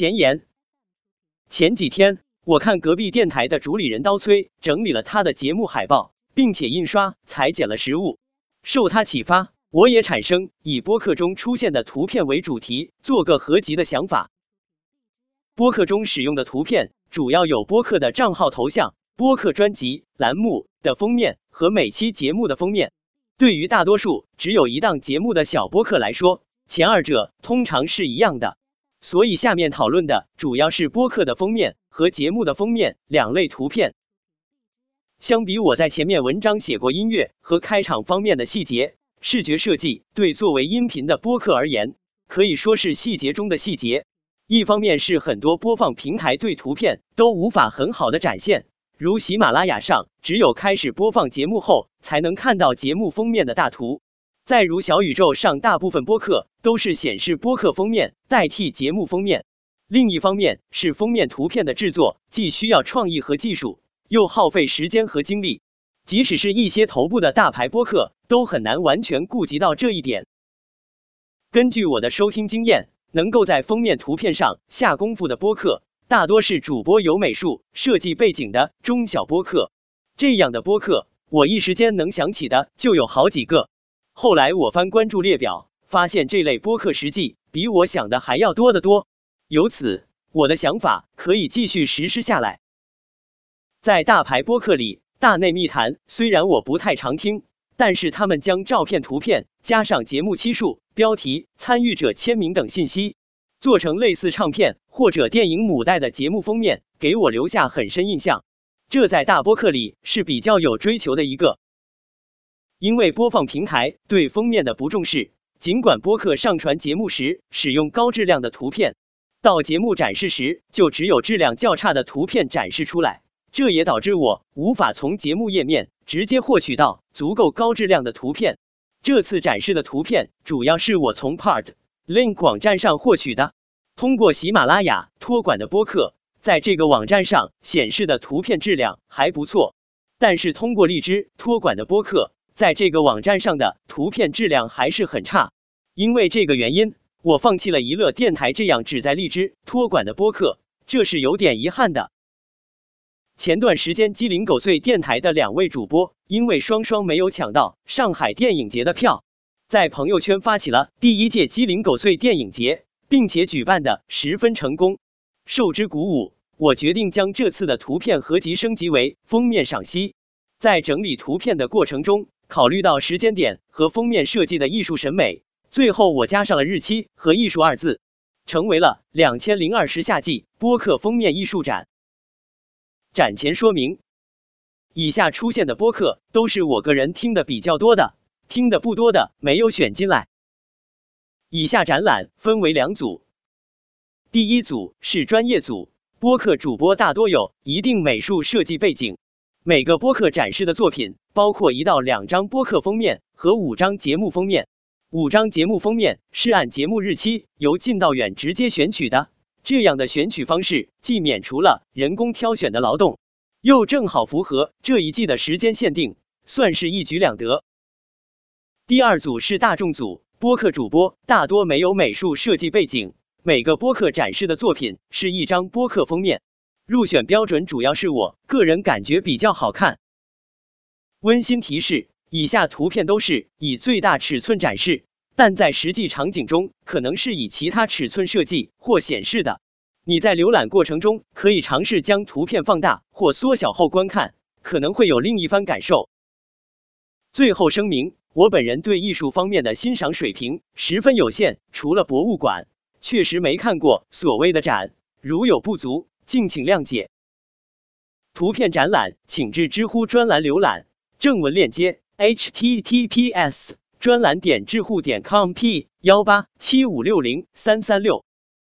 前言：前几天我看隔壁电台的主理人刀崔整理了他的节目海报，并且印刷裁剪了实物。受他启发，我也产生以播客中出现的图片为主题做个合集的想法。播客中使用的图片主要有播客的账号头像、播客专辑栏目的封面和每期节目的封面。对于大多数只有一档节目的小播客来说，前二者通常是一样的。所以下面讨论的主要是播客的封面和节目的封面两类图片。相比我在前面文章写过音乐和开场方面的细节，视觉设计对作为音频的播客而言，可以说是细节中的细节。一方面是很多播放平台对图片都无法很好的展现，如喜马拉雅上只有开始播放节目后才能看到节目封面的大图。再如小宇宙上，大部分播客都是显示播客封面代替节目封面。另一方面是封面图片的制作既需要创意和技术，又耗费时间和精力。即使是一些头部的大牌播客，都很难完全顾及到这一点。根据我的收听经验，能够在封面图片上下功夫的播客，大多是主播有美术设计背景的中小播客。这样的播客，我一时间能想起的就有好几个。后来我翻关注列表，发现这类播客实际比我想的还要多得多。由此，我的想法可以继续实施下来。在大牌播客里，大内密谈虽然我不太常听，但是他们将照片、图片加上节目期数、标题、参与者签名等信息，做成类似唱片或者电影母带的节目封面，给我留下很深印象。这在大播客里是比较有追求的一个。因为播放平台对封面的不重视，尽管播客上传节目时使用高质量的图片，到节目展示时就只有质量较差的图片展示出来，这也导致我无法从节目页面直接获取到足够高质量的图片。这次展示的图片主要是我从 Part Link 网站上获取的。通过喜马拉雅托管的播客，在这个网站上显示的图片质量还不错，但是通过荔枝托管的播客。在这个网站上的图片质量还是很差，因为这个原因，我放弃了娱乐电台这样只在荔枝托管的播客，这是有点遗憾的。前段时间鸡零狗碎电台的两位主播，因为双双没有抢到上海电影节的票，在朋友圈发起了第一届鸡零狗碎电影节，并且举办的十分成功。受之鼓舞，我决定将这次的图片合集升级为封面赏析。在整理图片的过程中，考虑到时间点和封面设计的艺术审美，最后我加上了日期和艺术二字，成为了两千零二十夏季播客封面艺术展。展前说明：以下出现的播客都是我个人听的比较多的，听的不多的没有选进来。以下展览分为两组，第一组是专业组，播客主播大多有一定美术设计背景。每个播客展示的作品包括一到两张播客封面和五张节目封面。五张节目封面是按节目日期由近到远直接选取的，这样的选取方式既免除了人工挑选的劳动，又正好符合这一季的时间限定，算是一举两得。第二组是大众组，播客主播大多没有美术设计背景，每个播客展示的作品是一张播客封面。入选标准主要是我个人感觉比较好看。温馨提示：以下图片都是以最大尺寸展示，但在实际场景中可能是以其他尺寸设计或显示的。你在浏览过程中可以尝试将图片放大或缩小后观看，可能会有另一番感受。最后声明：我本人对艺术方面的欣赏水平十分有限，除了博物馆，确实没看过所谓的展，如有不足。敬请谅解。图片展览，请至知乎专栏浏览。正文链接：https 专栏点知乎点 com p 幺八七五六零三三六。